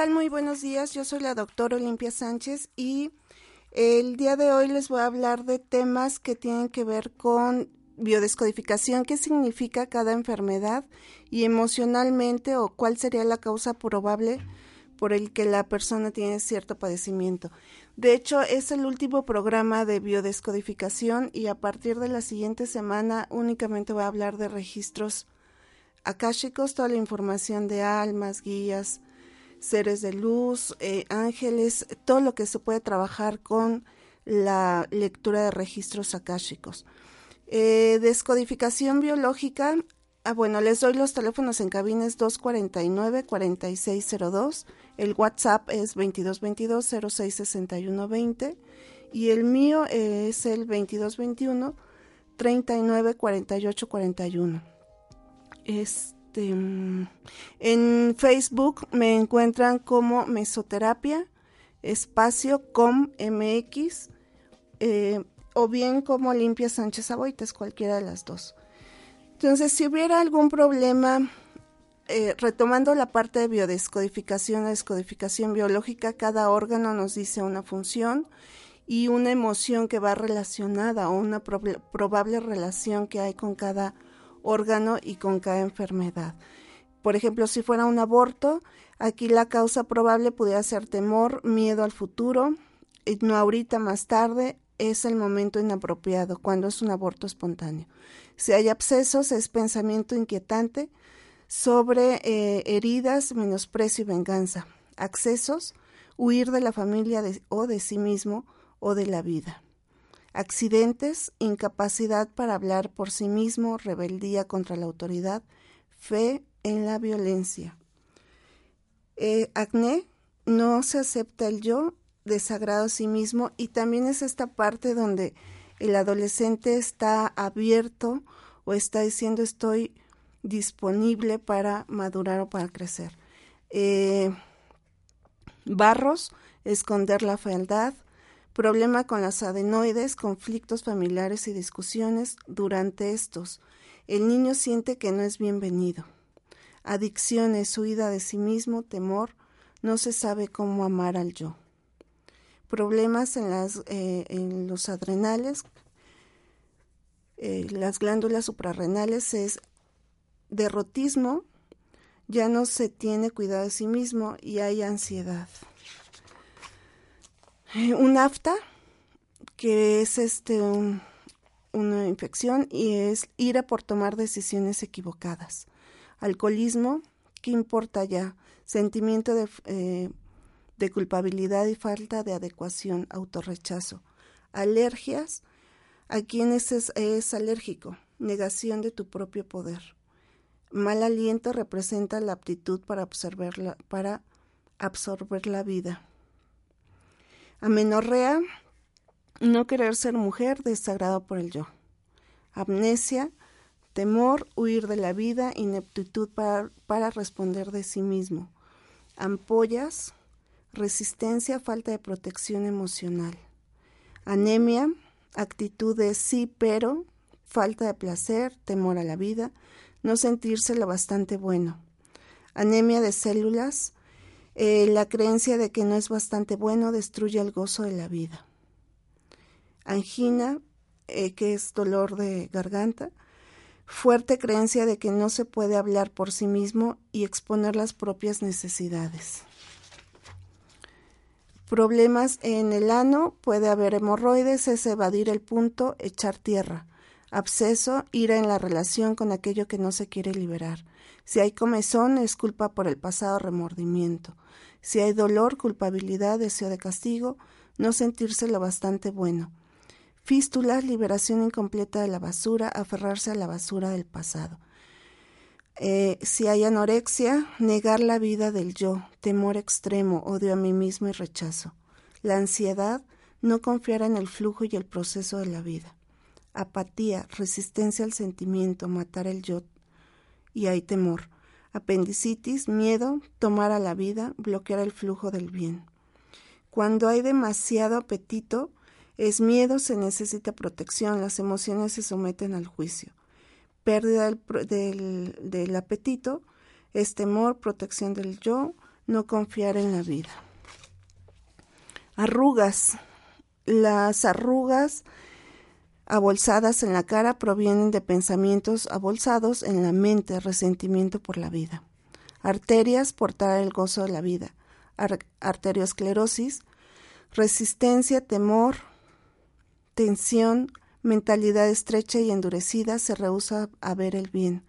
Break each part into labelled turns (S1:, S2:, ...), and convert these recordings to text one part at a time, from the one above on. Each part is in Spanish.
S1: Tal? Muy buenos días. Yo soy la doctora Olimpia Sánchez y el día de hoy les voy a hablar de temas que tienen que ver con biodescodificación, qué significa cada enfermedad y emocionalmente o cuál sería la causa probable por el que la persona tiene cierto padecimiento. De hecho, es el último programa de biodescodificación y a partir de la siguiente semana únicamente voy a hablar de registros akáshicos, toda la información de almas, guías, seres de luz, eh, ángeles, todo lo que se puede trabajar con la lectura de registros akáshicos. Eh, descodificación biológica, ah, bueno, les doy los teléfonos en cabines 249-4602, el WhatsApp es 2222-066120 y el mío es el 2221-394841. Este este, en Facebook me encuentran como Mesoterapia, espacio com mx, eh, o bien como Limpia Sánchez Aboites, cualquiera de las dos. Entonces, si hubiera algún problema, eh, retomando la parte de biodescodificación, descodificación biológica, cada órgano nos dice una función y una emoción que va relacionada o una probable relación que hay con cada órgano y con cada enfermedad. Por ejemplo, si fuera un aborto, aquí la causa probable pudiera ser temor, miedo al futuro, y no ahorita, más tarde, es el momento inapropiado, cuando es un aborto espontáneo. Si hay abscesos, es pensamiento inquietante sobre eh, heridas, menosprecio y venganza. Accesos, huir de la familia o de sí mismo o de la vida accidentes, incapacidad para hablar por sí mismo, rebeldía contra la autoridad, fe en la violencia. Eh, acné, no se acepta el yo, desagrado a sí mismo y también es esta parte donde el adolescente está abierto o está diciendo estoy disponible para madurar o para crecer. Eh, barros, esconder la fealdad, problema con las adenoides, conflictos familiares y discusiones durante estos. El niño siente que no es bienvenido. Adicciones, huida de sí mismo, temor, no se sabe cómo amar al yo. Problemas en, las, eh, en los adrenales, eh, las glándulas suprarrenales es derrotismo, ya no se tiene cuidado de sí mismo y hay ansiedad. Eh, un afta, que es este una infección y es ira por tomar decisiones equivocadas. Alcoholismo, ¿qué importa ya? Sentimiento de, eh, de culpabilidad y falta de adecuación, autorrechazo. Alergias, ¿a quiénes es, es alérgico? Negación de tu propio poder. Mal aliento representa la aptitud para, para absorber la vida. Amenorrea, no querer ser mujer, desagrado por el yo. Amnesia, temor, huir de la vida, ineptitud para, para responder de sí mismo. Ampollas, resistencia, falta de protección emocional. Anemia, actitud de sí pero, falta de placer, temor a la vida, no sentirse lo bastante bueno. Anemia de células, eh, la creencia de que no es bastante bueno destruye el gozo de la vida. Angina, eh, que es dolor de garganta. Fuerte creencia de que no se puede hablar por sí mismo y exponer las propias necesidades. Problemas en el ano, puede haber hemorroides, es evadir el punto, echar tierra. Absceso, ira en la relación con aquello que no se quiere liberar. Si hay comezón, es culpa por el pasado remordimiento. Si hay dolor, culpabilidad, deseo de castigo, no sentirse lo bastante bueno. Fístulas, liberación incompleta de la basura, aferrarse a la basura del pasado. Eh, si hay anorexia, negar la vida del yo, temor extremo, odio a mí mismo y rechazo. La ansiedad, no confiar en el flujo y el proceso de la vida. Apatía, resistencia al sentimiento, matar el yo y hay temor. Apendicitis, miedo, tomar a la vida, bloquear el flujo del bien. Cuando hay demasiado apetito, es miedo, se necesita protección, las emociones se someten al juicio pérdida del, del, apetito, es temor, protección del yo, no confiar en la vida. Arrugas. Las arrugas abolsadas en la cara provienen de pensamientos abolsados en la mente, resentimiento por la vida. Arterias, portar el gozo de la vida. arteriosclerosis, resistencia, temor, tensión, mentalidad estrecha y endurecida se rehúsa a ver el bien.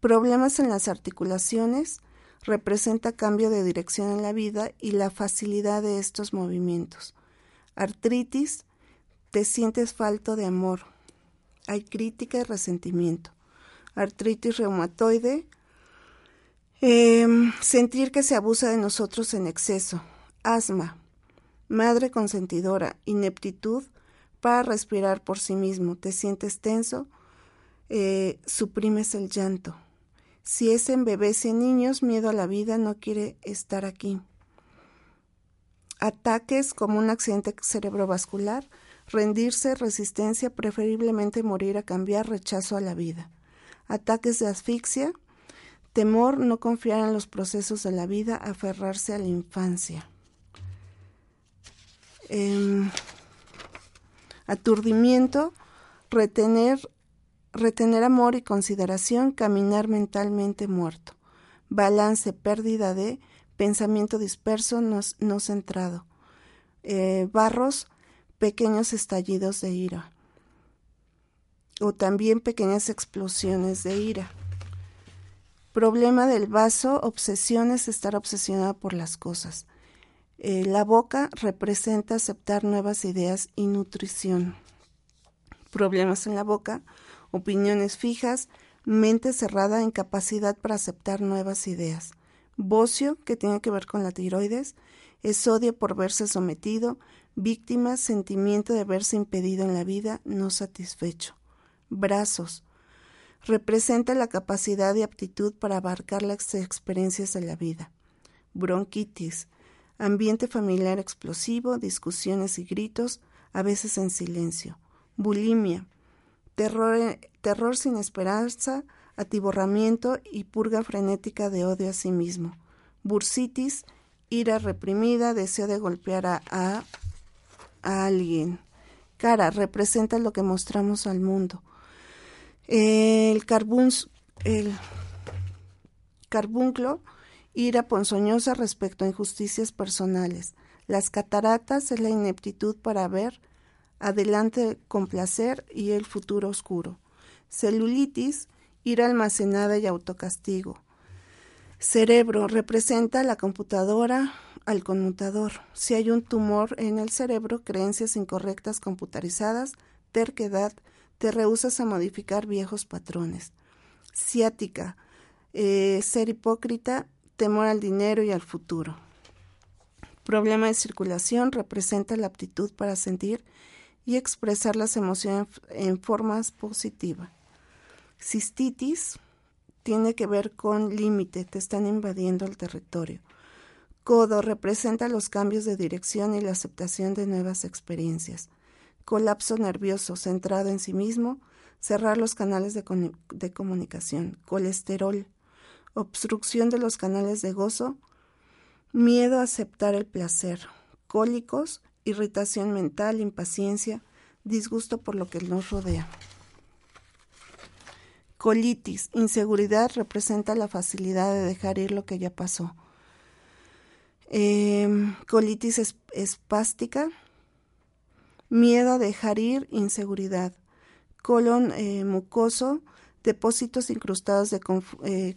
S1: Problemas en las articulaciones representa cambio de dirección en la vida y la facilidad de estos movimientos. Artritis, te sientes falto de amor. Hay crítica y resentimiento. Artritis reumatoide, em, sentir que se abusa de nosotros en exceso. Asma, madre consentidora, ineptitud para respirar por sí mismo. Te sientes tenso, eh, suprimes el llanto. Si es en bebés y en niños, miedo a la vida, no quiere estar aquí. Ataques como un accidente cerebrovascular, rendirse, resistencia, preferiblemente morir a cambiar, rechazo a la vida. Ataques de asfixia, temor, no confiar en los procesos de la vida, aferrarse a la infancia. Em, aturdimiento, retener, retener amor y consideración, caminar mentalmente muerto, balance, pérdida de pensamiento disperso, no, centrado, eh, barros, pequeños estallidos de ira, o también pequeñas explosiones de ira. Problema del vaso, obsesiones, estar obsesionado por las cosas. Eh, la boca representa aceptar nuevas ideas y nutrición. Problemas en la boca, opiniones fijas, mente cerrada, incapacidad para aceptar nuevas ideas. Bocio, que tiene que ver con la tiroides, es odio por verse sometido, víctima, sentimiento de verse impedido en la vida, no satisfecho. Brazos, representa la capacidad y aptitud para abarcar las experiencias de la vida. Bronquitis, ambiente familiar explosivo, discusiones y gritos, a veces en silencio, bulimia, terror, terror sin esperanza, atiborramiento y purga frenética de odio a sí mismo, bursitis, ira reprimida, deseo de golpear a, a, alguien. Cara representa lo que mostramos al mundo. El, el carbunclo ira ponzoñosa respecto a injusticias personales. Las cataratas es la ineptitud para ver adelante con placer y el futuro oscuro. Celulitis, ira almacenada y autocastigo. Cerebro representa la computadora al conmutador. Si hay un tumor en el cerebro, creencias incorrectas computarizadas, terquedad, te rehusas a modificar viejos patrones. Ciática, eh, ser hipócrita, temor al dinero y al futuro. Problema de circulación representa la aptitud para sentir y expresar las emociones en formas positivas. Cistitis tiene que ver con límite, te están invadiendo el territorio. Codo representa los cambios de dirección y la aceptación de nuevas experiencias. Colapso nervioso, centrado en sí mismo, cerrar los canales de, comunicación. Colesterol obstrucción de los canales de gozo, miedo a aceptar el placer, cólicos, irritación mental, impaciencia, disgusto por lo que nos rodea. Colitis, inseguridad representa la facilidad de dejar ir lo que ya pasó. Em, colitis espástica, miedo a dejar ir, inseguridad. Colon eh, mucoso, depósitos incrustados de eh,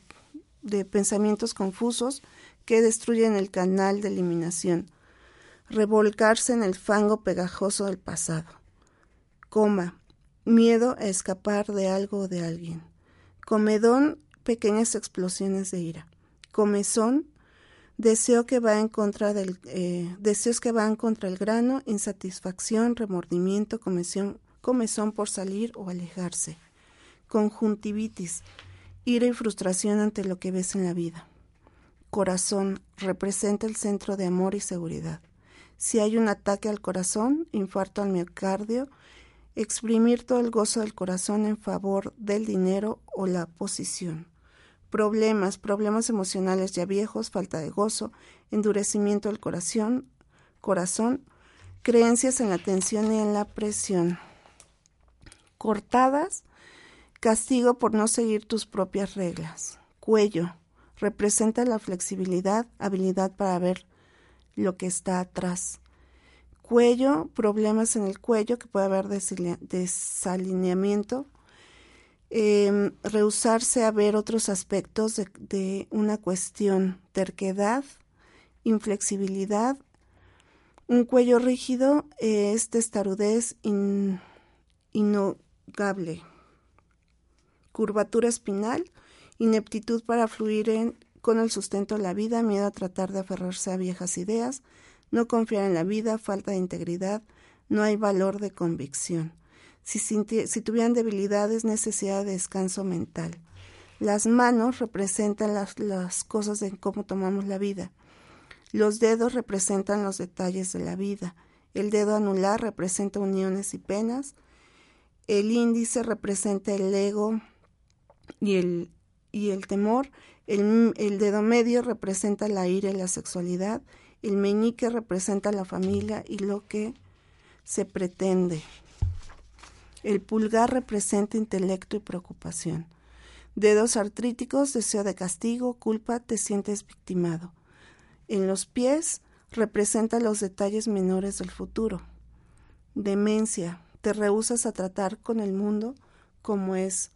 S1: de pensamientos confusos que destruyen el canal de eliminación, revolcarse en el fango pegajoso del pasado. Coma, miedo a escapar de algo o de alguien. Comedón, pequeñas explosiones de ira. Comezón, deseo que va en contra del, eh, deseos que van contra el grano, insatisfacción, remordimiento, comezón, comezón por salir o alejarse. Conjuntivitis, ira y frustración ante lo que ves en la vida. Corazón, representa el centro de amor y seguridad. Si hay un ataque al corazón, infarto al miocardio, exprimir todo el gozo del corazón en favor del dinero o la posición problemas, problemas emocionales ya viejos, falta de gozo, endurecimiento del corazón, corazón, creencias en la tensión y en la presión. Cortadas, castigo por no seguir tus propias reglas. Cuello, representa la flexibilidad, habilidad para ver lo que está atrás. Cuello, problemas en el cuello, que puede haber desalineamiento, eh, rehusarse a ver otros aspectos de, una cuestión, terquedad, inflexibilidad, un cuello rígido eh, es testarudez inogable, curvatura espinal, ineptitud para fluir con el sustento de la vida, miedo a tratar de aferrarse a viejas ideas, no confiar en la vida, falta de integridad, no hay valor de convicción si, tuvieran debilidades, necesidad de descanso mental. Las manos representan las, las cosas de cómo tomamos la vida. Los dedos representan los detalles de la vida. El dedo anular representa uniones y penas. El índice representa el ego y el, y el temor. El, el, dedo medio representa la ira y la sexualidad. El meñique representa la familia y lo que se pretende. El pulgar representa intelecto y preocupación. Dedos artríticos, deseo de castigo, culpa, te sientes victimado. En los pies representa los detalles menores del futuro. Demencia, te rehusas a tratar con el mundo como es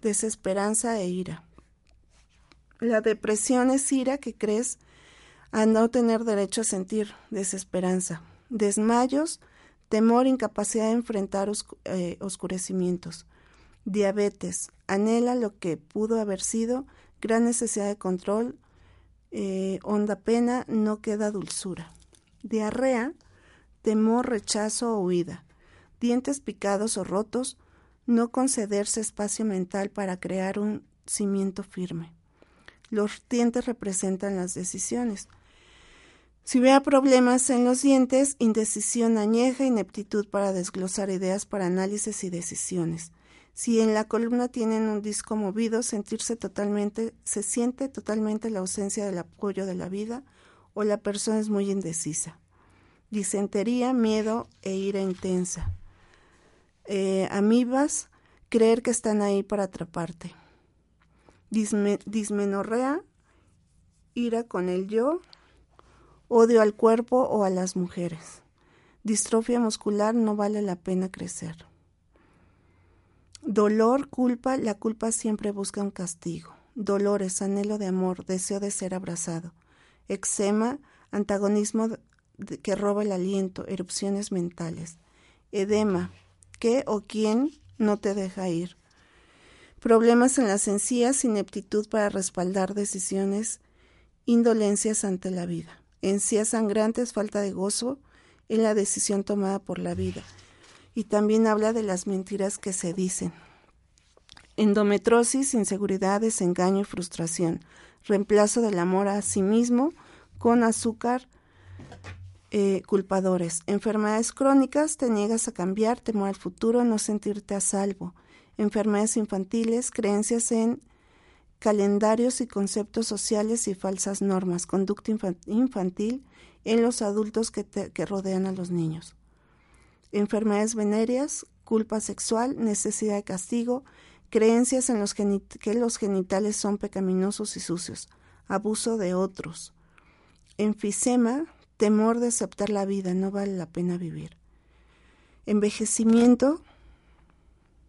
S1: desesperanza e ira. La depresión es ira que crees a no tener derecho a sentir desesperanza. Desmayos, temor, incapacidad de enfrentar eh, oscurecimientos, diabetes, anhela lo que pudo haber sido, gran necesidad de control, eh, honda pena, no queda dulzura, diarrea, temor, rechazo o huida, dientes picados o rotos, no concederse espacio mental para crear un cimiento firme. Los dientes representan las decisiones. Si hubiera problemas en los dientes, indecisión añeja, ineptitud para desglosar ideas para análisis y decisiones. Si en la columna tienen un disco movido, sentirse totalmente, se siente totalmente la ausencia del apoyo de la vida o la persona es muy indecisa. Disentería, miedo e ira intensa. Eh, creer que están ahí para atraparte. dismenorrea, ira con el yo, odio al cuerpo o a las mujeres. Distrofia muscular no vale la pena crecer. Dolor, culpa, la culpa siempre busca un castigo. Dolores, anhelo de amor, deseo de ser abrazado. Eczema, antagonismo que roba el aliento, erupciones mentales. Edema, ¿qué o quién no te deja ir? Problemas en las encías, ineptitud para respaldar decisiones, indolencias ante la vida encías sangrantes, falta de gozo en la decisión tomada por la vida. Y también habla de las mentiras que se dicen. Endometrosis, inseguridad, desengaño y frustración. Reemplazo del amor a sí mismo con azúcar, eh, culpadores. Enfermedades crónicas, te niegas a cambiar, temor al futuro, no sentirte a salvo. Enfermedades infantiles, creencias en calendarios y conceptos sociales y falsas normas, conducta infantil en los adultos que, rodean a los niños. Enfermedades venéreas, culpa sexual, necesidad de castigo, creencias en los que los genitales son pecaminosos y sucios, abuso de otros. Enfisema, temor de aceptar la vida, no vale la pena vivir. Envejecimiento,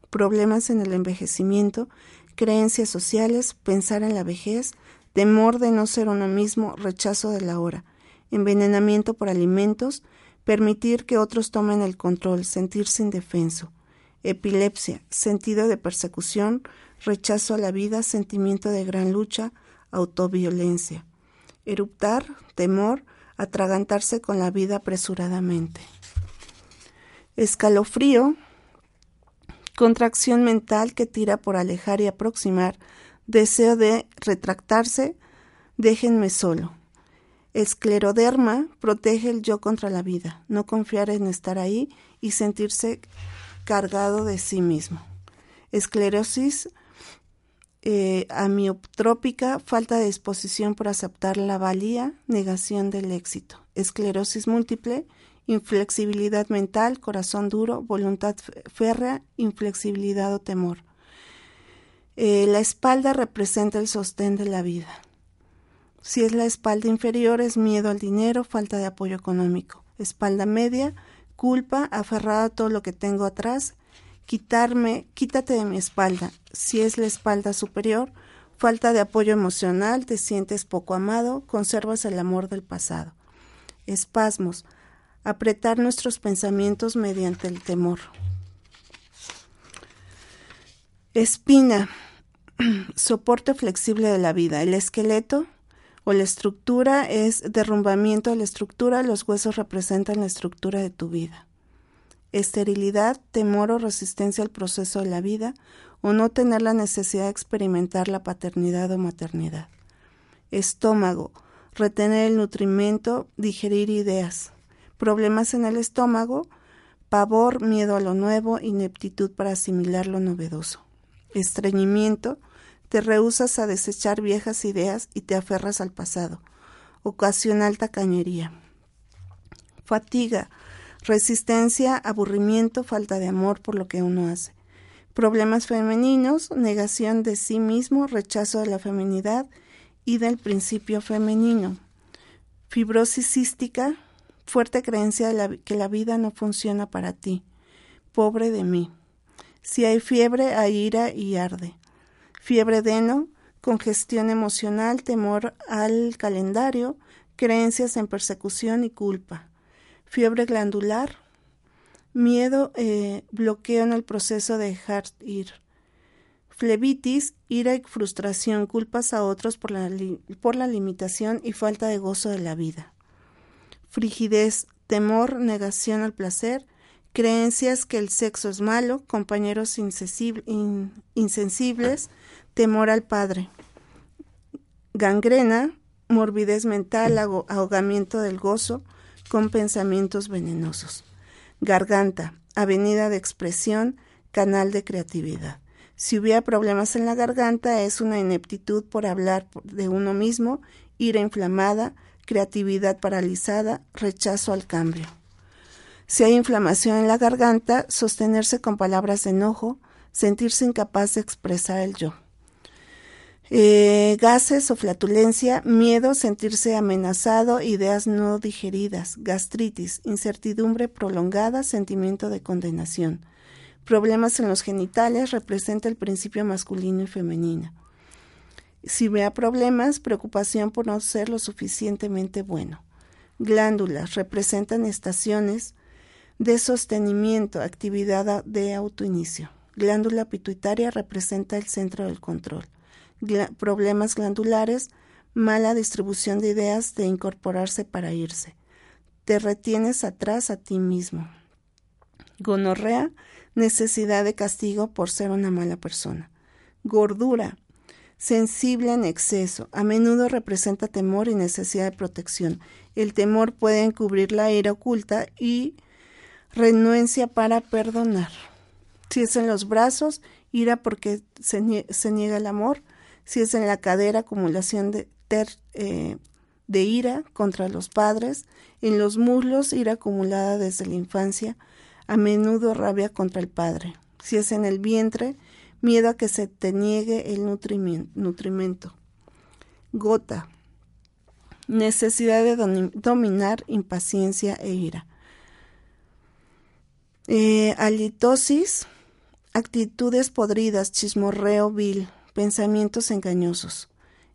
S1: problemas en el envejecimiento, creencias sociales, pensar en la vejez, temor de no ser uno mismo, rechazo de la hora, envenenamiento por alimentos, permitir que otros tomen el control, sentirse indefenso, epilepsia, sentido de persecución, rechazo a la vida, sentimiento de gran lucha, autoviolencia. Eruptar, temor, atragantarse con la vida apresuradamente. Escalofrío, contracción mental que tira por alejar y aproximar, deseo de retractarse, déjenme solo. Escleroderma protege el yo contra la vida, no confiar en estar ahí y sentirse cargado de sí mismo. Esclerosis eh, amiotrópica, falta de disposición por aceptar la valía, negación del éxito. Esclerosis múltiple, inflexibilidad mental, corazón duro, voluntad férrea, inflexibilidad o temor. Eh, la espalda representa el sostén de la vida. Si es la espalda inferior, es miedo al dinero, falta de apoyo económico. Espalda media, culpa, aferrada a todo lo que tengo atrás. Quitarme, quítate de mi espalda. Si es la espalda superior, falta de apoyo emocional, te sientes poco amado, conservas el amor del pasado. Espasmos, apretar nuestros pensamientos mediante el temor. Espina, soporte flexible de la vida. El esqueleto o la estructura es derrumbamiento de la estructura, los huesos representan la estructura de tu vida. Esterilidad, temor o resistencia al proceso de la vida, o no tener la necesidad de experimentar la paternidad o maternidad. Estómago, retener el nutrimento, digerir ideas problemas en el estómago, pavor, miedo a lo nuevo, ineptitud para asimilar lo novedoso. Estreñimiento, te rehusas a desechar viejas ideas y te aferras al pasado. Ocasional tacañería. Fatiga, resistencia, aburrimiento, falta de amor por lo que uno hace. Problemas femeninos, negación de sí mismo, rechazo de la feminidad y del principio femenino. Fibrosis cística, fuerte creencia de que la vida no funciona para ti. Pobre de mí. Si hay fiebre, hay ira y arde. Fiebre de no, congestión emocional, temor al calendario, creencias en persecución y culpa. Fiebre glandular, miedo, eh, bloqueo en el proceso de dejar ir. Flebitis, ira y frustración, culpas a otros por la, por la limitación y falta de gozo de la vida frigidez, temor, negación al placer, creencias que el sexo es malo, compañeros insensibles, temor al padre, gangrena, morbidez mental, ahogamiento del gozo, con pensamientos venenosos, garganta, avenida de expresión, canal de creatividad. Si hubiera problemas en la garganta es una ineptitud por hablar de uno mismo, ira inflamada, creatividad paralizada, rechazo al cambio. Si hay inflamación en la garganta, sostenerse con palabras de enojo, sentirse incapaz de expresar el yo. Eh, gases o flatulencia, miedo, sentirse amenazado, ideas no digeridas, gastritis, incertidumbre prolongada, sentimiento de condenación. Problemas en los genitales representa el principio masculino y femenino. Si vea problemas, preocupación por no ser lo suficientemente bueno. Glándulas representan estaciones de sostenimiento, actividad de autoinicio. Glándula pituitaria representa el centro del control. problemas glandulares, mala distribución de ideas de incorporarse para irse. Te retienes atrás a ti mismo. Gonorrea, necesidad de castigo por ser una mala persona. Gordura, sensible en exceso. A menudo representa temor y necesidad de protección. El temor puede encubrir la ira oculta y renuencia para perdonar. Si es en los brazos, ira porque se, niega el amor. Si es en la cadera, acumulación de, eh, de ira contra los padres. En los muslos, ira acumulada desde la infancia. A menudo rabia contra el padre. Si es en el vientre, miedo a que se te niegue el nutrimento. Gota, necesidad de dominar impaciencia e ira. Eh, alitosis, actitudes podridas, chismorreo vil, pensamientos engañosos.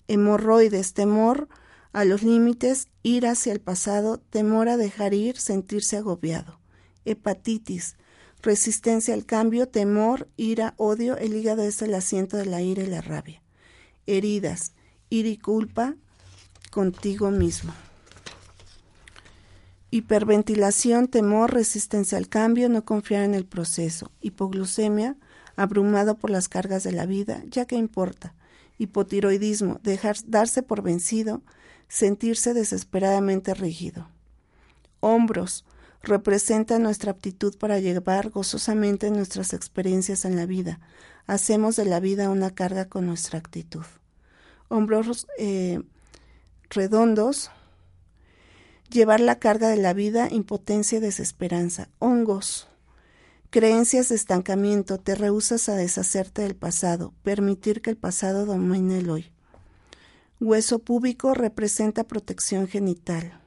S1: Hemorroides, temor a los límites, ira hacia el pasado, temor a dejar ir, sentirse agobiado. Hepatitis, Resistencia al cambio, temor, ira, odio. El hígado es el asiento de la ira y la rabia. Heridas, ira y culpa contigo mismo. Hiperventilación, temor, resistencia al cambio, no confiar en el proceso. Hipoglucemia, abrumado por las cargas de la vida, ya que importa. Hipotiroidismo, dejar, darse por vencido, sentirse desesperadamente rígido. Hombros, representa nuestra aptitud para llevar gozosamente nuestras experiencias en la vida. Hacemos de la vida una carga con nuestra actitud. Hombros eh, redondos, llevar la carga de la vida, impotencia y desesperanza. Hongos, creencias de estancamiento, te rehusas a deshacerte del pasado, permitir que el pasado domine el hoy. Hueso púbico representa protección genital.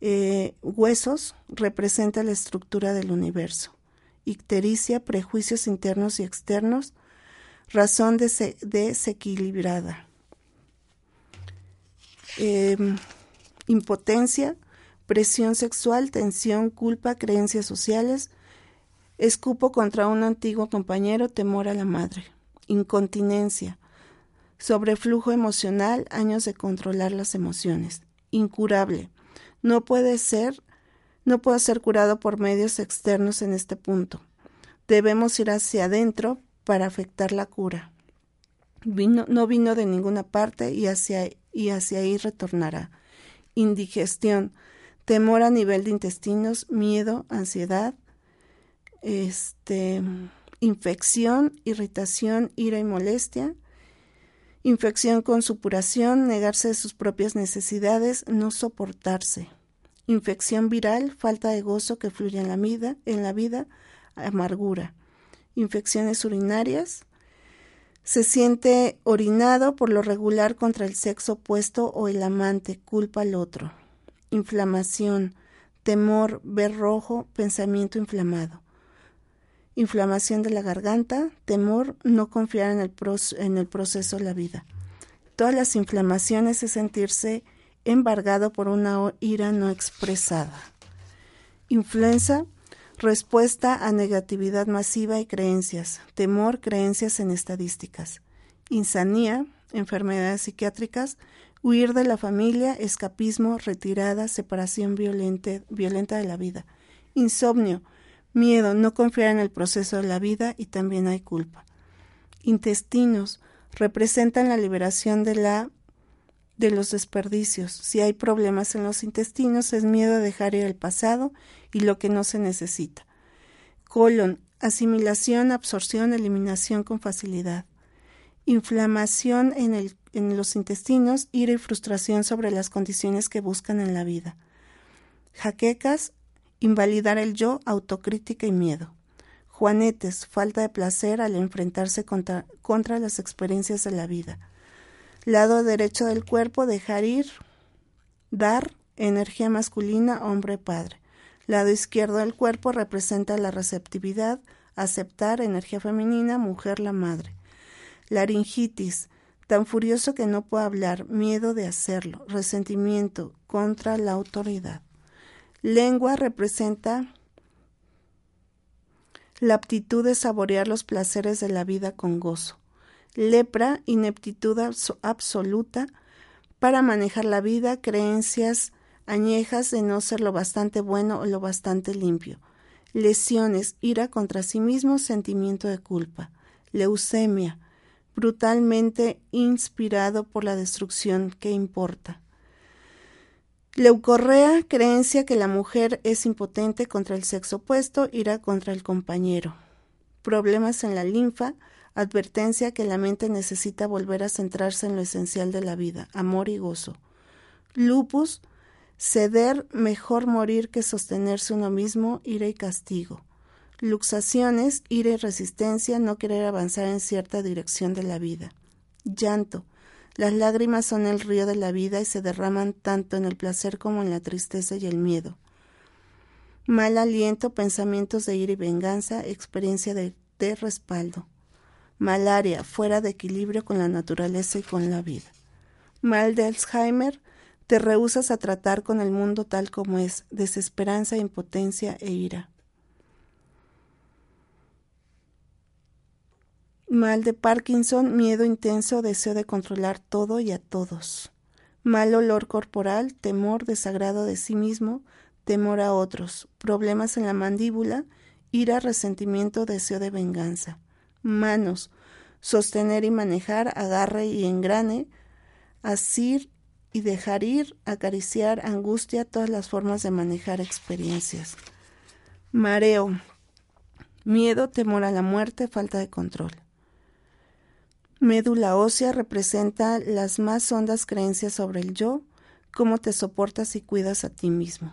S1: Eh, huesos representa la estructura del universo. Ictericia, prejuicios internos y externos, razón desequilibrada. Em, impotencia, presión sexual, tensión, culpa, creencias sociales, escupo contra un antiguo compañero, temor a la madre. Incontinencia, sobreflujo emocional, años de controlar las emociones. Incurable, no puede ser, no puede ser curado por medios externos en este punto. Debemos ir hacia adentro para afectar la cura. Vino, no vino de ninguna parte y hacia, y hacia ahí retornará. Indigestión, temor a nivel de intestinos, miedo, ansiedad, este, infección, irritación, ira y molestia, infección con supuración, negarse de sus propias necesidades, no soportarse, infección viral, falta de gozo que fluye en la vida, en la vida, amargura, infecciones urinarias, se siente orinado por lo regular contra el sexo opuesto o el amante, culpa al otro, inflamación, temor, ver rojo, pensamiento inflamado inflamación de la garganta, temor, no confiar en el, en el proceso de la vida. Todas las inflamaciones es sentirse embargado por una ira no expresada. Influenza, respuesta a negatividad masiva y creencias. Temor, creencias en estadísticas. Insanía, enfermedades psiquiátricas. Huir de la familia, escapismo, retirada, separación violenta, violenta de la vida. Insomnio, Miedo, no confiar en el proceso de la vida y también hay culpa. Intestinos representan la liberación de la de los desperdicios. Si hay problemas en los intestinos es miedo a dejar ir el pasado y lo que no se necesita. Colon, asimilación, absorción, eliminación con facilidad. Inflamación en, el, en los intestinos, ira y frustración sobre las condiciones que buscan en la vida. Jaquecas, Invalidar el yo, autocrítica y miedo. Juanetes, falta de placer al enfrentarse contra, contra las experiencias de la vida. Lado derecho del cuerpo, dejar ir, dar, energía masculina, hombre, padre. Lado izquierdo del cuerpo representa la receptividad, aceptar, energía femenina, mujer, la madre. Laringitis, tan furioso que no puede hablar, miedo de hacerlo, resentimiento contra la autoridad. Lengua representa la aptitud de saborear los placeres de la vida con gozo. Lepra, ineptitud absoluta para manejar la vida, creencias añejas de no ser lo bastante bueno o lo bastante limpio. Lesiones, ira contra sí mismo, sentimiento de culpa. Leucemia, brutalmente inspirado por la destrucción que importa. Leucorrea, creencia que la mujer es impotente contra el sexo opuesto, ira contra el compañero. Problemas en la linfa, advertencia que la mente necesita volver a centrarse en lo esencial de la vida, amor y gozo. Lupus, ceder, mejor morir que sostenerse uno mismo, ira y castigo. Luxaciones, ira y resistencia, no querer avanzar en cierta dirección de la vida. Llanto, las lágrimas son el río de la vida y se derraman tanto en el placer como en la tristeza y el miedo. Mal aliento, pensamientos de ira y venganza, experiencia de, de respaldo. Malaria, fuera de equilibrio con la naturaleza y con la vida. Mal de Alzheimer, te rehusas a tratar con el mundo tal como es, desesperanza, impotencia e ira. Mal de Parkinson, miedo intenso, deseo de controlar todo y a todos. Mal olor corporal, temor, desagrado de sí mismo, temor a otros, problemas en la mandíbula, ira, resentimiento, deseo de venganza. Manos, sostener y manejar, agarre y engrane, asir y dejar ir, acariciar, angustia, todas las formas de manejar experiencias. Mareo, miedo, temor a la muerte, falta de control. Médula ósea representa las más hondas creencias sobre el yo, cómo te soportas y cuidas a ti mismo.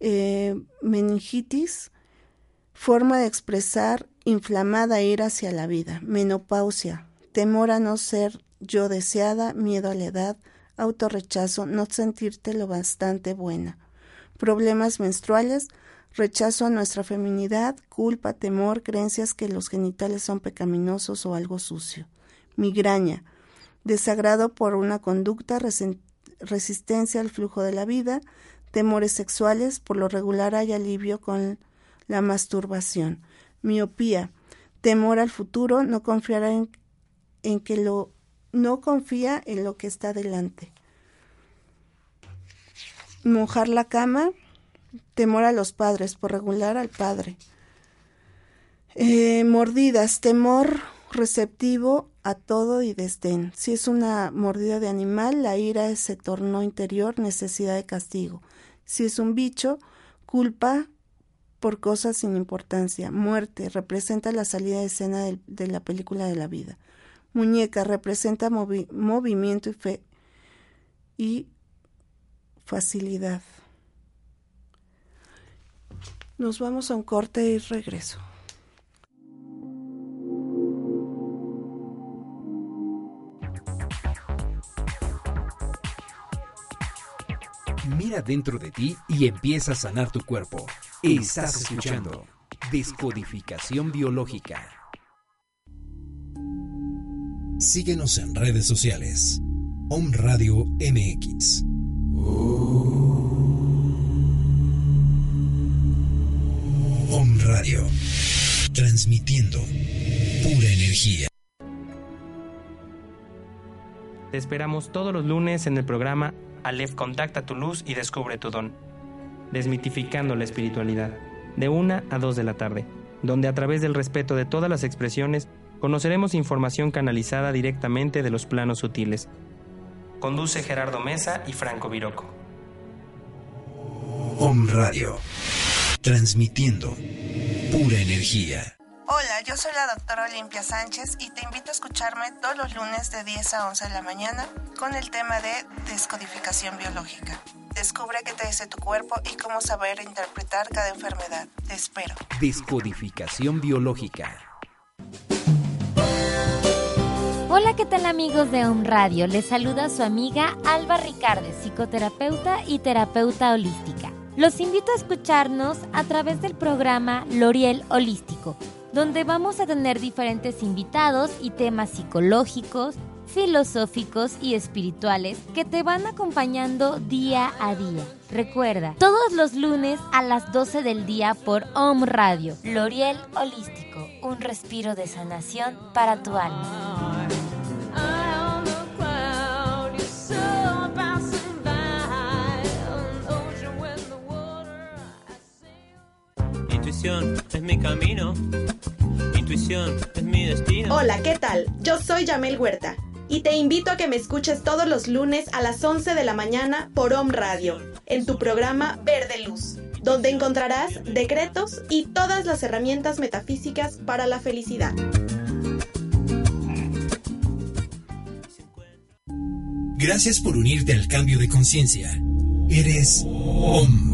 S1: Eh, meningitis, forma de expresar inflamada ira hacia la vida. Menopausia, temor a no ser yo deseada, miedo a la edad, autorrechazo, no sentirte lo bastante buena. Problemas menstruales, rechazo a nuestra feminidad, culpa, temor, creencias que los genitales son pecaminosos o algo sucio. Migraña, desagrado por una conducta, resistencia al flujo de la vida, temores sexuales, por lo regular hay alivio con la masturbación. Miopía, temor al futuro, no confiar en, en que lo no confía en lo que está delante. Mojar la cama, temor a los padres, por regular al padre. Eh, mordidas, temor receptivo a todo y desdén. Si es una mordida de animal, la ira se tornó interior, necesidad de castigo. Si es un bicho, culpa por cosas sin importancia. Muerte representa la salida de escena de, la película de la vida. Muñeca representa movimiento y fe y facilidad. Nos vamos a un corte y regreso.
S2: Mira dentro de ti y empieza a sanar tu cuerpo. Estás escuchando Descodificación Biológica. Síguenos en redes sociales. Om Radio MX. Om Radio. Transmitiendo pura energía.
S3: Te esperamos todos los lunes en el programa Aleph Contacta tu luz y descubre tu don. Desmitificando la espiritualidad. De una a dos de la tarde. Donde a través del respeto de todas las expresiones conoceremos información canalizada directamente de los planos sutiles. Conduce Gerardo Mesa y Franco Viroco.
S2: Om Radio transmitiendo pura energía.
S1: Hola, yo soy la doctora Olimpia Sánchez y te invito a escucharme todos los lunes de 10 a 11 de la mañana con el tema de descodificación biológica. Descubre qué te dice tu cuerpo y cómo saber interpretar cada enfermedad. Te espero.
S2: Descodificación biológica.
S4: Hola, ¿qué tal amigos de Home Radio? Les saluda su amiga Alba Ricardes, psicoterapeuta y terapeuta holística. Los invito a escucharnos a través del programa L'Oriel Holístico, donde vamos a tener diferentes invitados y temas psicológicos, filosóficos y espirituales que te van acompañando día a día. Recuerda, todos los lunes a las 12 del día por Om Radio, L'Oriel Holístico, un respiro de sanación para tu alma.
S5: Intuición es mi camino. Intuición es mi destino.
S6: Hola, ¿qué tal? Yo soy Yamel Huerta y te invito a que me escuches todos los lunes a las 11 de la mañana por Om Radio, en tu programa Verde Luz, donde encontrarás decretos y todas las herramientas metafísicas para la felicidad.
S2: Gracias por unirte al cambio de conciencia. Eres OM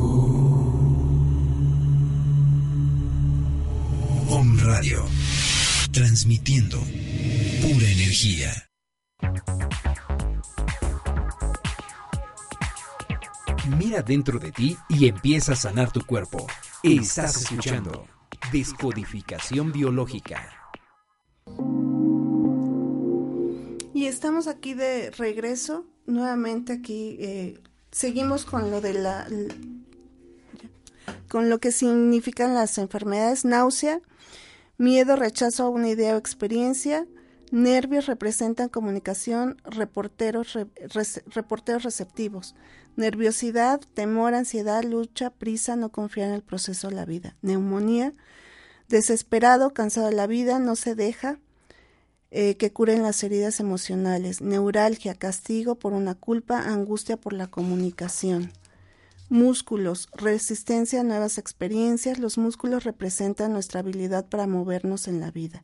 S2: Transmitiendo pura energía.
S7: Mira dentro de ti y empieza a sanar tu cuerpo. Estás escuchando Descodificación Biológica.
S1: Y estamos aquí de regreso, nuevamente aquí. Eh, seguimos con lo de la. con lo que significan las enfermedades: náusea, miedo, rechazo a una idea o experiencia. Nervios representan comunicación, reporteros, reporteros receptivos. Nerviosidad, temor, ansiedad, lucha, prisa, no confiar en el proceso de la vida. Neumonía, desesperado, cansado de la vida, no se deja eh, que curen las heridas emocionales. Neuralgia, castigo por una culpa, angustia por la comunicación. Músculos, resistencia a nuevas experiencias. Los músculos representan nuestra habilidad para movernos en la vida.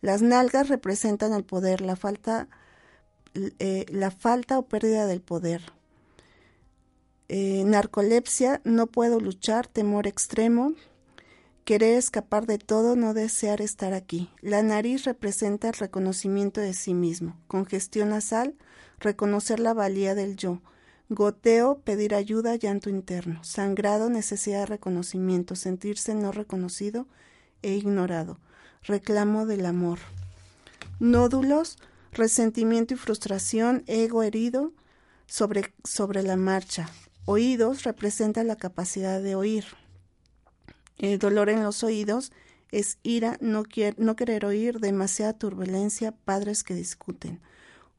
S1: Las nalgas representan el poder, la falta, eh, la falta o pérdida del poder. Eh, narcolepsia, no puedo luchar, temor extremo, querer escapar de todo, no desear estar aquí. La nariz representa el reconocimiento de sí mismo. Congestión nasal, reconocer la valía del yo. Goteo, pedir ayuda, llanto interno. Sangrado, necesidad de reconocimiento, sentirse no reconocido e ignorado. Reclamo del amor. Nódulos, resentimiento y frustración, ego herido sobre, sobre la marcha. Oídos representa la capacidad de oír. El dolor en los oídos es ira, no, no querer oír, demasiada turbulencia, padres que discuten.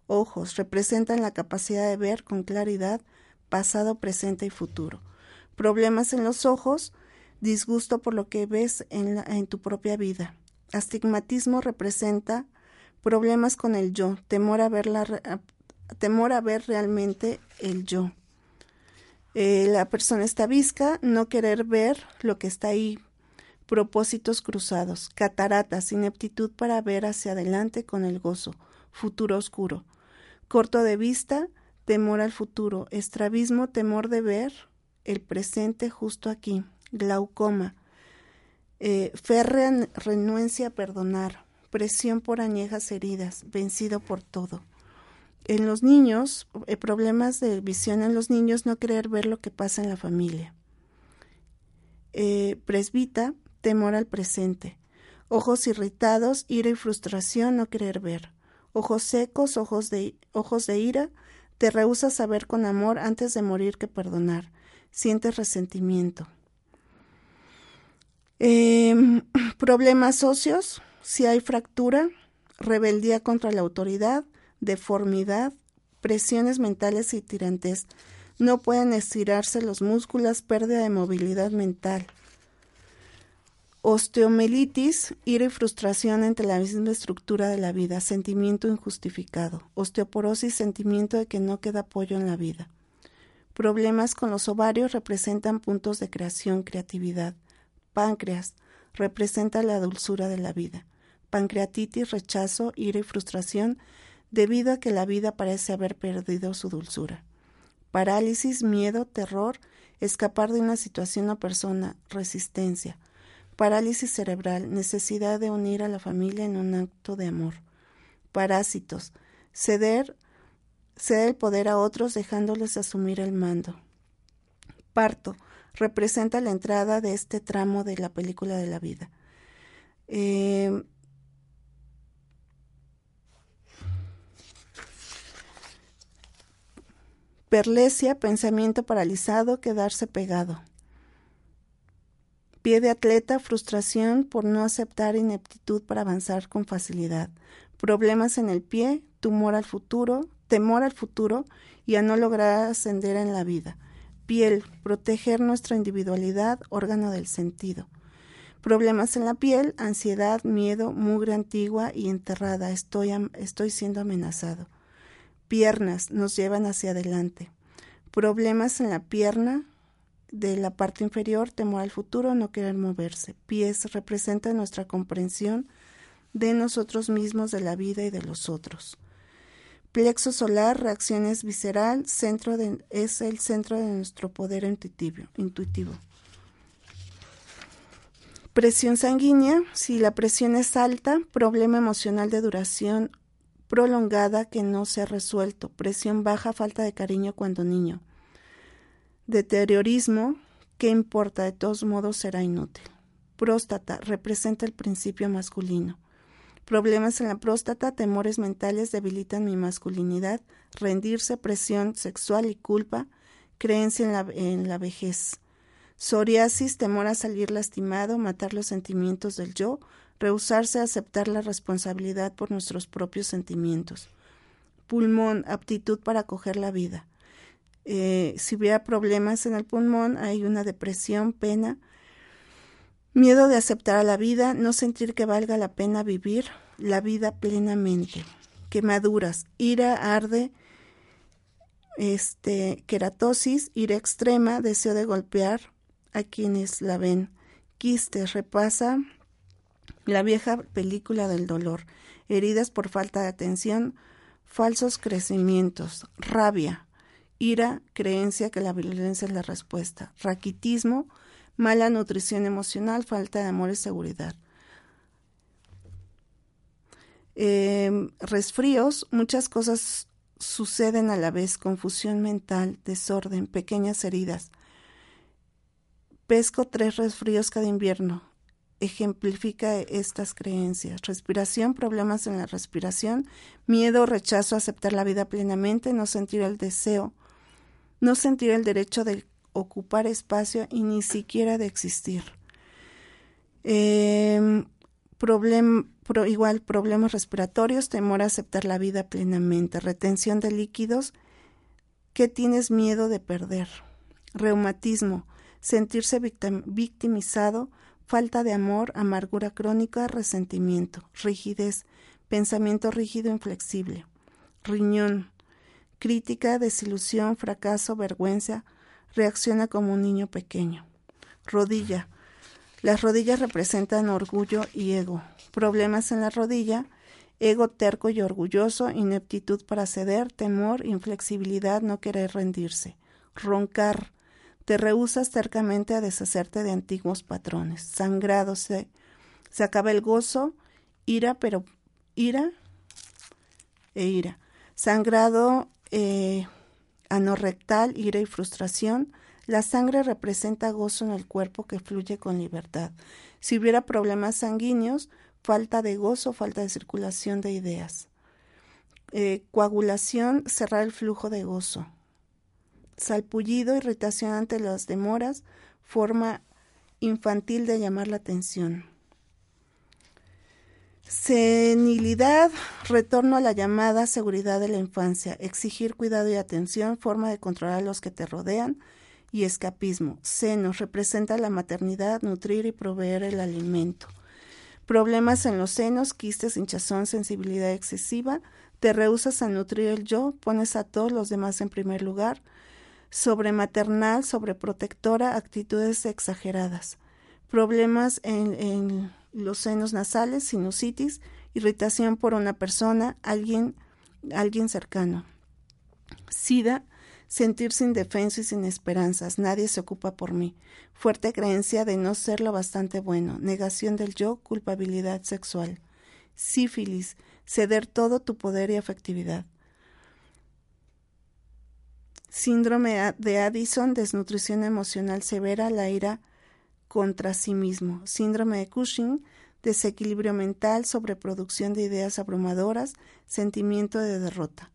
S1: Ojos representan la capacidad de ver con claridad pasado, presente y futuro. Problemas en los ojos, disgusto por lo que ves en, tu propia vida. Astigmatismo representa problemas con el yo, temor a ver, la, temor a ver realmente el yo. Eh, la persona está visca, no querer ver lo que está ahí, propósitos cruzados, cataratas, ineptitud para ver hacia adelante con el gozo, futuro oscuro, corto de vista, temor al futuro, estrabismo, temor de ver el presente justo aquí, glaucoma, eh, férrea renuencia a perdonar, presión por añejas heridas, vencido por todo en los niños, eh, problemas de visión en los niños, no querer ver lo que pasa en la familia. Eh, presbita, temor al presente. Ojos irritados, ira y frustración, no querer ver. Ojos secos, ojos de, ojos de ira, te rehusas a ver con amor antes de morir que perdonar. Sientes resentimiento. Em, problemas socios, si hay fractura, rebeldía contra la autoridad, deformidad, presiones mentales y tirantes. No pueden estirarse los músculos, pérdida de movilidad mental. Osteomelitis, ira y frustración entre la misma estructura de la vida, sentimiento injustificado. Osteoporosis, sentimiento de que no queda apoyo en la vida. Problemas con los ovarios representan puntos de creación, creatividad. Páncreas, representa la dulzura de la vida. Pancreatitis, rechazo, ira y frustración debido a que la vida parece haber perdido su dulzura. Parálisis, miedo, terror, escapar de una situación o persona, resistencia. Parálisis cerebral, necesidad de unir a la familia en un acto de amor. Parásitos, ceder, ceder el poder a otros dejándoles asumir el mando. Parto, representa la entrada de este tramo de la película de la vida. Eh, Perlesia, pensamiento paralizado, quedarse pegado. Pie de atleta, frustración por no aceptar ineptitud para avanzar con facilidad. Problemas en el pie, tumor al futuro, temor al futuro y a no lograr ascender en la vida. Piel, proteger nuestra individualidad, órgano del sentido. Problemas en la piel, ansiedad, miedo, mugre antigua y enterrada. Estoy, estoy siendo amenazado piernas nos llevan hacia adelante. Problemas en la pierna de la parte inferior, temor al futuro, no querer moverse. Pies representa nuestra comprensión de nosotros mismos, de la vida y de los otros. Plexo solar, reacciones visceral, centro es el centro de nuestro poder intuitivo. Presión sanguínea, si la presión es alta, problema emocional de duración prolongada que no se ha resuelto. Presión baja, falta de cariño cuando niño. Deteriorismo, ¿qué importa? De todos modos será inútil. Próstata, representa el principio masculino. Problemas en la próstata, temores mentales debilitan mi masculinidad, rendirse, presión sexual y culpa, creencia en la, en la vejez. Psoriasis, temor a salir lastimado, matar los sentimientos del yo, rehusarse a aceptar la responsabilidad por nuestros propios sentimientos. Pulmón, aptitud para acoger la vida. Eh, si hubiera problemas en el pulmón, hay una depresión, pena, miedo de aceptar a la vida, no sentir que valga la pena vivir la vida plenamente. Quemaduras, ira, arde, este, queratosis, ira extrema, deseo de golpear, a quienes la ven. Quistes repasa la vieja película del dolor, heridas por falta de atención, falsos crecimientos, rabia, ira, creencia que la violencia es la respuesta, raquitismo, mala nutrición emocional, falta de amor y seguridad. Eh, resfríos, muchas cosas suceden a la vez, confusión mental, desorden, pequeñas heridas, Pesco tres resfríos cada invierno. Ejemplifica estas creencias. Respiración, problemas en la respiración, miedo, rechazo a aceptar la vida plenamente, no sentir el deseo, no sentir el derecho de ocupar espacio y ni siquiera de existir. Eh, igual problemas respiratorios, temor a aceptar la vida plenamente, retención de líquidos, ¿qué tienes miedo de perder? Reumatismo, sentirse victimizado, falta de amor, amargura crónica, resentimiento, rigidez, pensamiento rígido inflexible, riñón, crítica, desilusión, fracaso, vergüenza, reacciona como un niño pequeño. Rodilla. Las rodillas representan orgullo y ego. Problemas en la rodilla, ego terco y orgulloso, ineptitud para ceder, temor, inflexibilidad, no querer rendirse. Roncar, te rehusas cercamente a deshacerte de antiguos patrones. Sangrado se, se acaba el gozo, ira, pero ira e ira. Sangrado eh, anorrectal, ira y frustración. La sangre representa gozo en el cuerpo que fluye con libertad. Si hubiera problemas sanguíneos, falta de gozo, falta de circulación de ideas. Eh, coagulación, cerrar el flujo de gozo salpullido, irritación ante las demoras, forma infantil de llamar la atención. Senilidad, retorno a la llamada seguridad de la infancia, exigir cuidado y atención, forma de controlar a los que te rodean y escapismo. Senos, representa la maternidad, nutrir y proveer el alimento. Problemas en los senos, quistes, hinchazón, sensibilidad excesiva, te rehusas a nutrir el yo, pones a todos los demás en primer lugar, sobrematernal, sobreprotectora, actitudes exageradas, problemas en, en, los senos nasales, sinusitis, irritación por una persona, alguien, alguien cercano. SIDA, sentirse indefenso y sin esperanzas, nadie se ocupa por mí, fuerte creencia de no ser lo bastante bueno, negación del yo, culpabilidad sexual. Sífilis, ceder todo tu poder y afectividad. Síndrome de Addison, desnutrición emocional severa, la ira contra sí mismo. Síndrome de Cushing, desequilibrio mental, sobreproducción de ideas abrumadoras, sentimiento de derrota.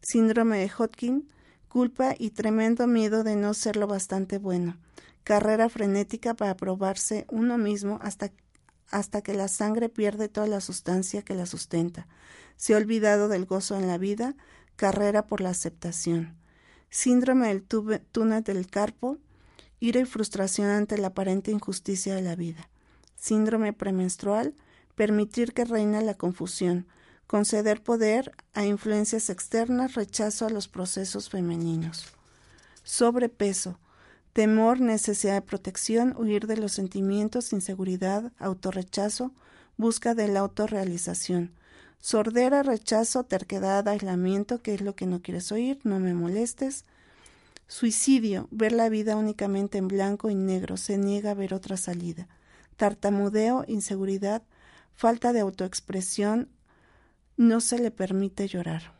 S1: Síndrome de Hodgkin, culpa y tremendo miedo de no ser lo bastante bueno. Carrera frenética para probarse uno mismo hasta, hasta que la sangre pierde toda la sustancia que la sustenta. Se ha olvidado del gozo en la vida, carrera por la aceptación síndrome del túnel del carpo, ira y frustración ante la aparente injusticia de la vida, síndrome premenstrual, permitir que reina la confusión, conceder poder a influencias externas, rechazo a los procesos femeninos. Sobrepeso, temor, necesidad de protección, huir de los sentimientos, inseguridad, autorrechazo, busca de la autorrealización, Sordera, rechazo, terquedad, aislamiento, que es lo que no quieres oír, no me molestes. Suicidio, ver la vida únicamente en blanco y negro, se niega a ver otra salida. tartamudeo, inseguridad, falta de autoexpresión, no se le permite llorar.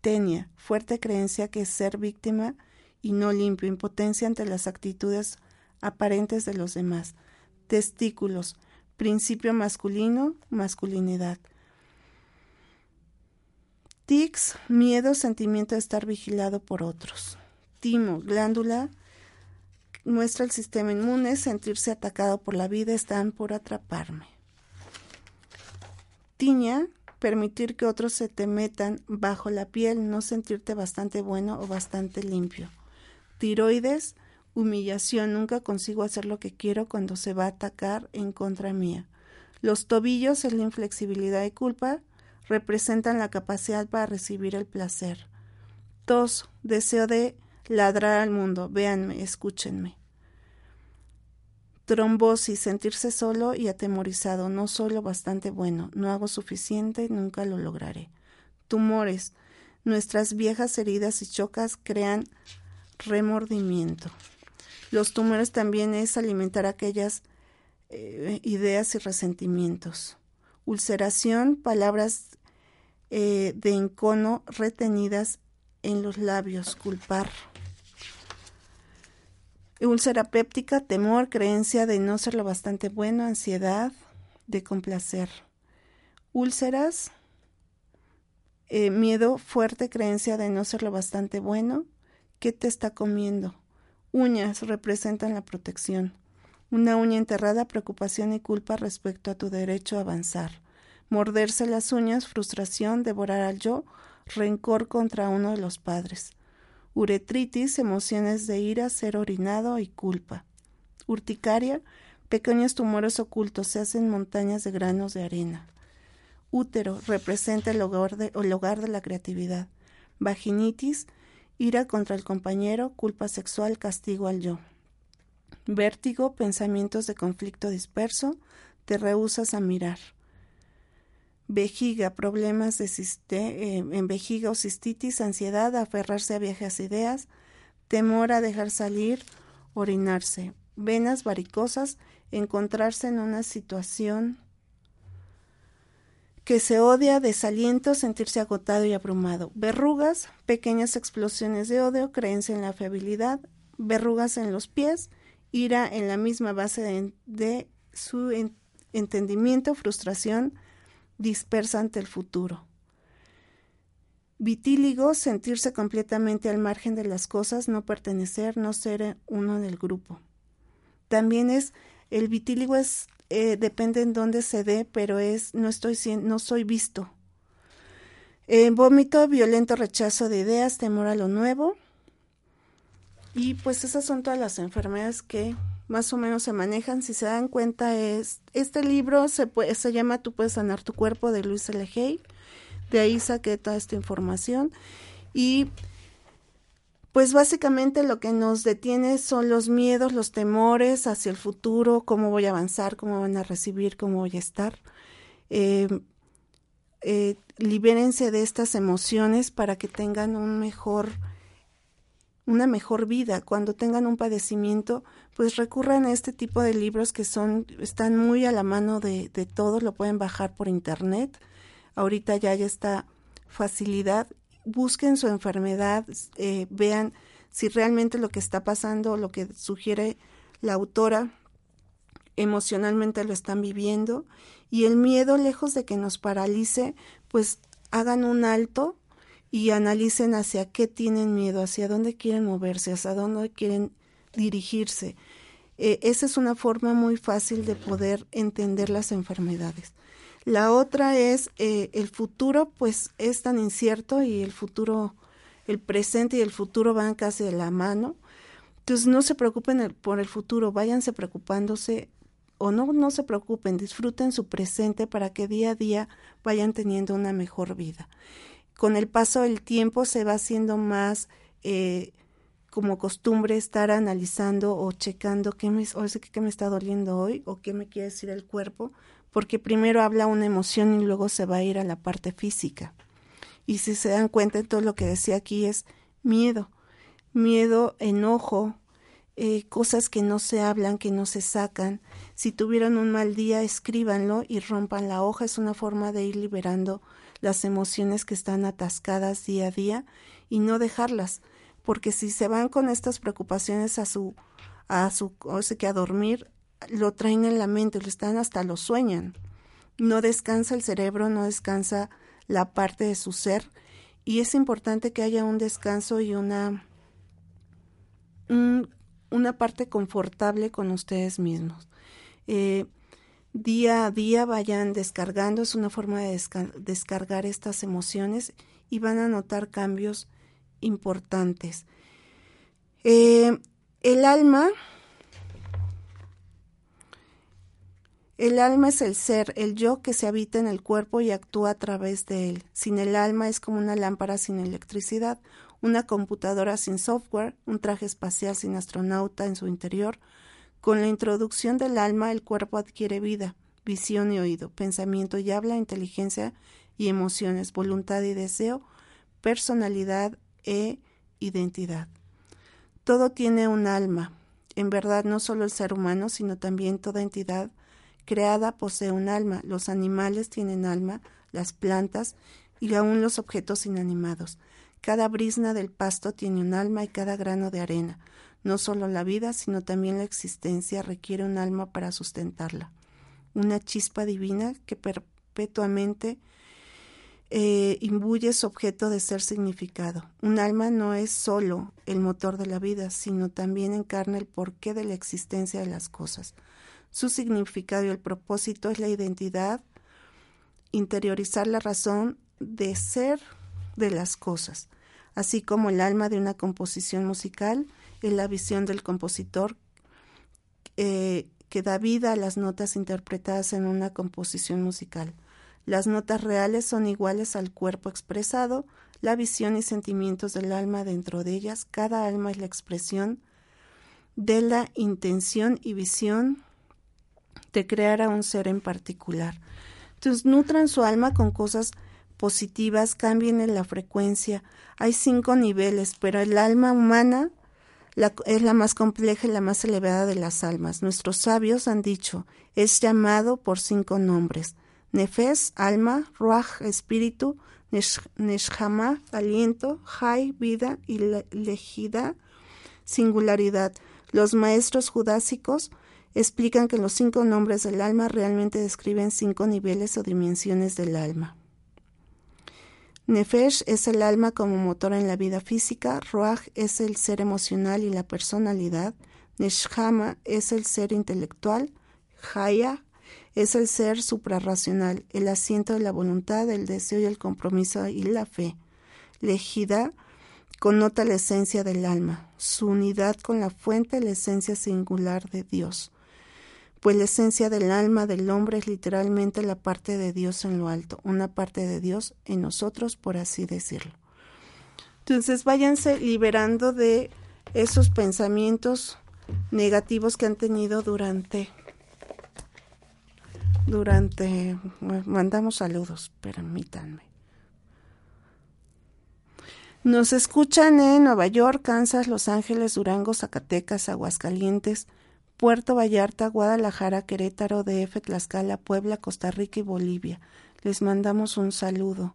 S1: Tenia, fuerte creencia que es ser víctima y no limpio, impotencia ante las actitudes aparentes de los demás. Testículos, principio masculino, masculinidad. Tics, miedo, sentimiento de estar vigilado por otros. Timo, glándula, muestra el sistema inmune, sentirse atacado por la vida, están por atraparme. Tiña, permitir que otros se te metan bajo la piel, no sentirte bastante bueno o bastante limpio. Tiroides, humillación, nunca consigo hacer lo que quiero cuando se va a atacar en contra mía. Los tobillos es la inflexibilidad y culpa, representan la capacidad para recibir el placer. Tos, deseo de ladrar al mundo, véanme, escúchenme. Trombosis, sentirse solo y atemorizado, no solo bastante bueno, no hago suficiente, nunca lo lograré. Tumores, nuestras viejas heridas y chocas crean remordimiento. Los tumores también es alimentar aquellas eh, ideas y resentimientos. Ulceración, palabras eh, de encono retenidas en los labios, culpar. Úlcera péptica, temor, creencia de no ser lo bastante bueno, ansiedad, de complacer. Úlceras, eh, miedo, fuerte creencia de no ser lo bastante bueno. ¿Qué te está comiendo? Uñas representan la protección. Una uña enterrada, preocupación y culpa respecto a tu derecho a avanzar. Morderse las uñas, frustración, devorar al yo, rencor contra uno de los padres uretritis, emociones de ira, ser orinado y culpa. Urticaria, pequeños tumores ocultos se hacen montañas de granos de arena. Útero representa el hogar de, el hogar de la creatividad. Vaginitis, ira contra el compañero, culpa sexual, castigo al yo. Vértigo, pensamientos de conflicto disperso, te rehusas a mirar vejiga, problemas de eh, en vejiga o cistitis, ansiedad, aferrarse a viejas ideas, temor a dejar salir, orinarse, venas varicosas, encontrarse en una situación que se odia, desaliento, sentirse agotado y abrumado, verrugas, pequeñas explosiones de odio, creencia en la fiabilidad, verrugas en los pies, ira en la misma base de, su entendimiento, frustración, dispersa ante el futuro. Vitíligo, sentirse completamente al margen de las cosas, no pertenecer, no ser uno del grupo. También es, el vitíligo es, eh, depende en dónde se dé, pero es, no estoy, no soy visto. Eh, vómito, violento rechazo de ideas, temor a lo nuevo. Y pues esas son todas las enfermedades que más o menos se manejan. Si se dan cuenta, es este libro se, puede, se llama Tú puedes sanar tu cuerpo de Luis L. De ahí saqué toda esta información. Y pues básicamente lo que nos detiene son los miedos, los temores hacia el futuro, cómo voy a avanzar, cómo van a recibir, cómo voy a estar. Eh, eh, libérense de estas emociones para que tengan un mejor una mejor vida. Cuando tengan un padecimiento, pues recurran a este tipo de libros que son, están muy a la mano de, todos, lo pueden bajar por internet. Ahorita ya hay esta facilidad. Busquen su enfermedad, eh, vean si realmente lo que está pasando, lo que sugiere la autora, emocionalmente lo están viviendo. Y el miedo, lejos de que nos paralice, pues hagan un alto y analicen hacia qué tienen miedo, hacia dónde quieren moverse, hacia dónde quieren dirigirse. Eh, esa es una forma muy fácil de poder entender las enfermedades. La otra es eh, el futuro, pues es tan incierto y el futuro, el presente y el futuro van casi de la mano. Entonces no se preocupen por el futuro, váyanse preocupándose o no, no se preocupen, disfruten su presente para que día a día vayan teniendo una mejor vida con el paso del tiempo se va haciendo más eh, como costumbre estar analizando o checando qué me, o qué me está doliendo hoy o qué me quiere decir el cuerpo, porque primero habla una emoción y luego se va a ir a la parte física. Y si se dan cuenta, todo lo que decía aquí es miedo, miedo, enojo, eh, cosas que no se hablan, que no se sacan. Si tuvieron un mal día, escríbanlo y rompan la hoja. Es una forma de ir liberando las emociones que están atascadas día a día y no dejarlas, porque si se van con estas preocupaciones a su a su o sea que a dormir, lo traen en la mente, lo están hasta lo sueñan. No descansa el cerebro, no descansa la parte de su ser y es importante que haya un descanso y una una parte confortable con ustedes mismos. Eh, día a día vayan descargando, es una forma de descargar estas emociones y van a notar cambios importantes. Eh, el alma, el alma es el ser, el yo que se habita en el cuerpo y actúa a través de él. Sin el alma es como una lámpara sin electricidad, una computadora sin software, un traje espacial sin astronauta en su interior. Con la introducción del alma, el cuerpo adquiere vida, visión y oído, pensamiento y habla, inteligencia y emociones, voluntad y deseo, personalidad e identidad. Todo tiene un alma. En verdad, no solo el ser humano, sino también toda entidad creada posee un alma. Los animales tienen alma, las plantas y aún los objetos inanimados. Cada brisna del pasto tiene un alma y cada grano de arena. No solo la vida, sino también la existencia requiere un alma para sustentarla. Una chispa divina que perpetuamente eh, imbuye su objeto de ser significado. Un alma no es solo el motor de la vida, sino también encarna el porqué de la existencia de las cosas. Su significado y el propósito es la identidad, interiorizar la razón de ser de las cosas, así como el alma de una composición musical es la visión del compositor eh, que da vida a las notas interpretadas en una composición musical. Las notas reales son iguales al cuerpo expresado, la visión y sentimientos del alma dentro de ellas. Cada alma es la expresión de la intención y visión de crear a un ser en particular. Entonces, nutran su alma con cosas positivas, cambien en la frecuencia. Hay cinco niveles, pero el alma humana es la más compleja y la más elevada de las almas. Nuestros sabios han dicho, es llamado por cinco nombres. Nefes, alma, Ruach, espíritu, Neshama, aliento, Jai, vida y Lejida, singularidad. Los maestros judásicos explican que los cinco nombres del alma realmente describen cinco niveles o dimensiones del alma. Nefesh es el alma como motor en la vida física, Ruach es el ser emocional y la personalidad, Neshama es el ser intelectual, Haya es el ser suprarracional, el asiento de la voluntad, el deseo y el compromiso y la fe. Lejida connota la esencia del alma, su unidad con la fuente, la esencia singular de Dios pues la esencia del alma del hombre es literalmente la parte de Dios en lo alto, una parte de Dios en nosotros, por así decirlo. Entonces váyanse liberando de esos pensamientos negativos que han tenido durante durante mandamos saludos, permítanme. Nos escuchan en Nueva York, Kansas, Los Ángeles, Durango, Zacatecas, Aguascalientes, Puerto Vallarta, Guadalajara, Querétaro, DF, Tlaxcala, Puebla, Costa Rica y Bolivia. Les mandamos un saludo.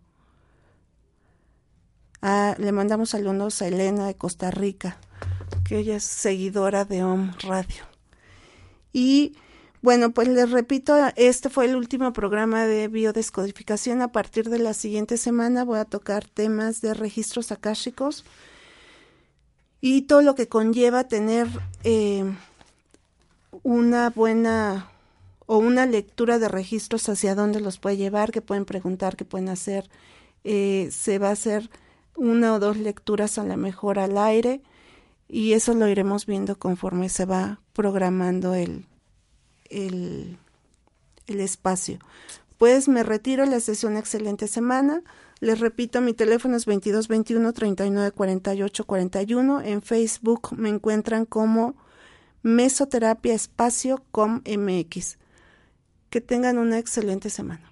S1: Ah, le mandamos saludos a Elena de Costa Rica, que ella es seguidora de OM Radio. Y bueno, pues les repito, este fue el último programa de biodescodificación. A partir de la siguiente semana voy a tocar temas de registros akáshicos y todo lo que conlleva tener eh, una buena o una lectura de registros hacia dónde los puede llevar, qué pueden preguntar, qué pueden hacer. Eh, se va a hacer una o dos lecturas a lo mejor al aire y eso lo iremos viendo conforme se va programando el, el, el espacio. Pues me retiro, les deseo una excelente semana. Les repito, mi teléfono es 2221 39 48 41. En Facebook me encuentran como Mesoterapia Espacio com MX. Que tengan una excelente semana.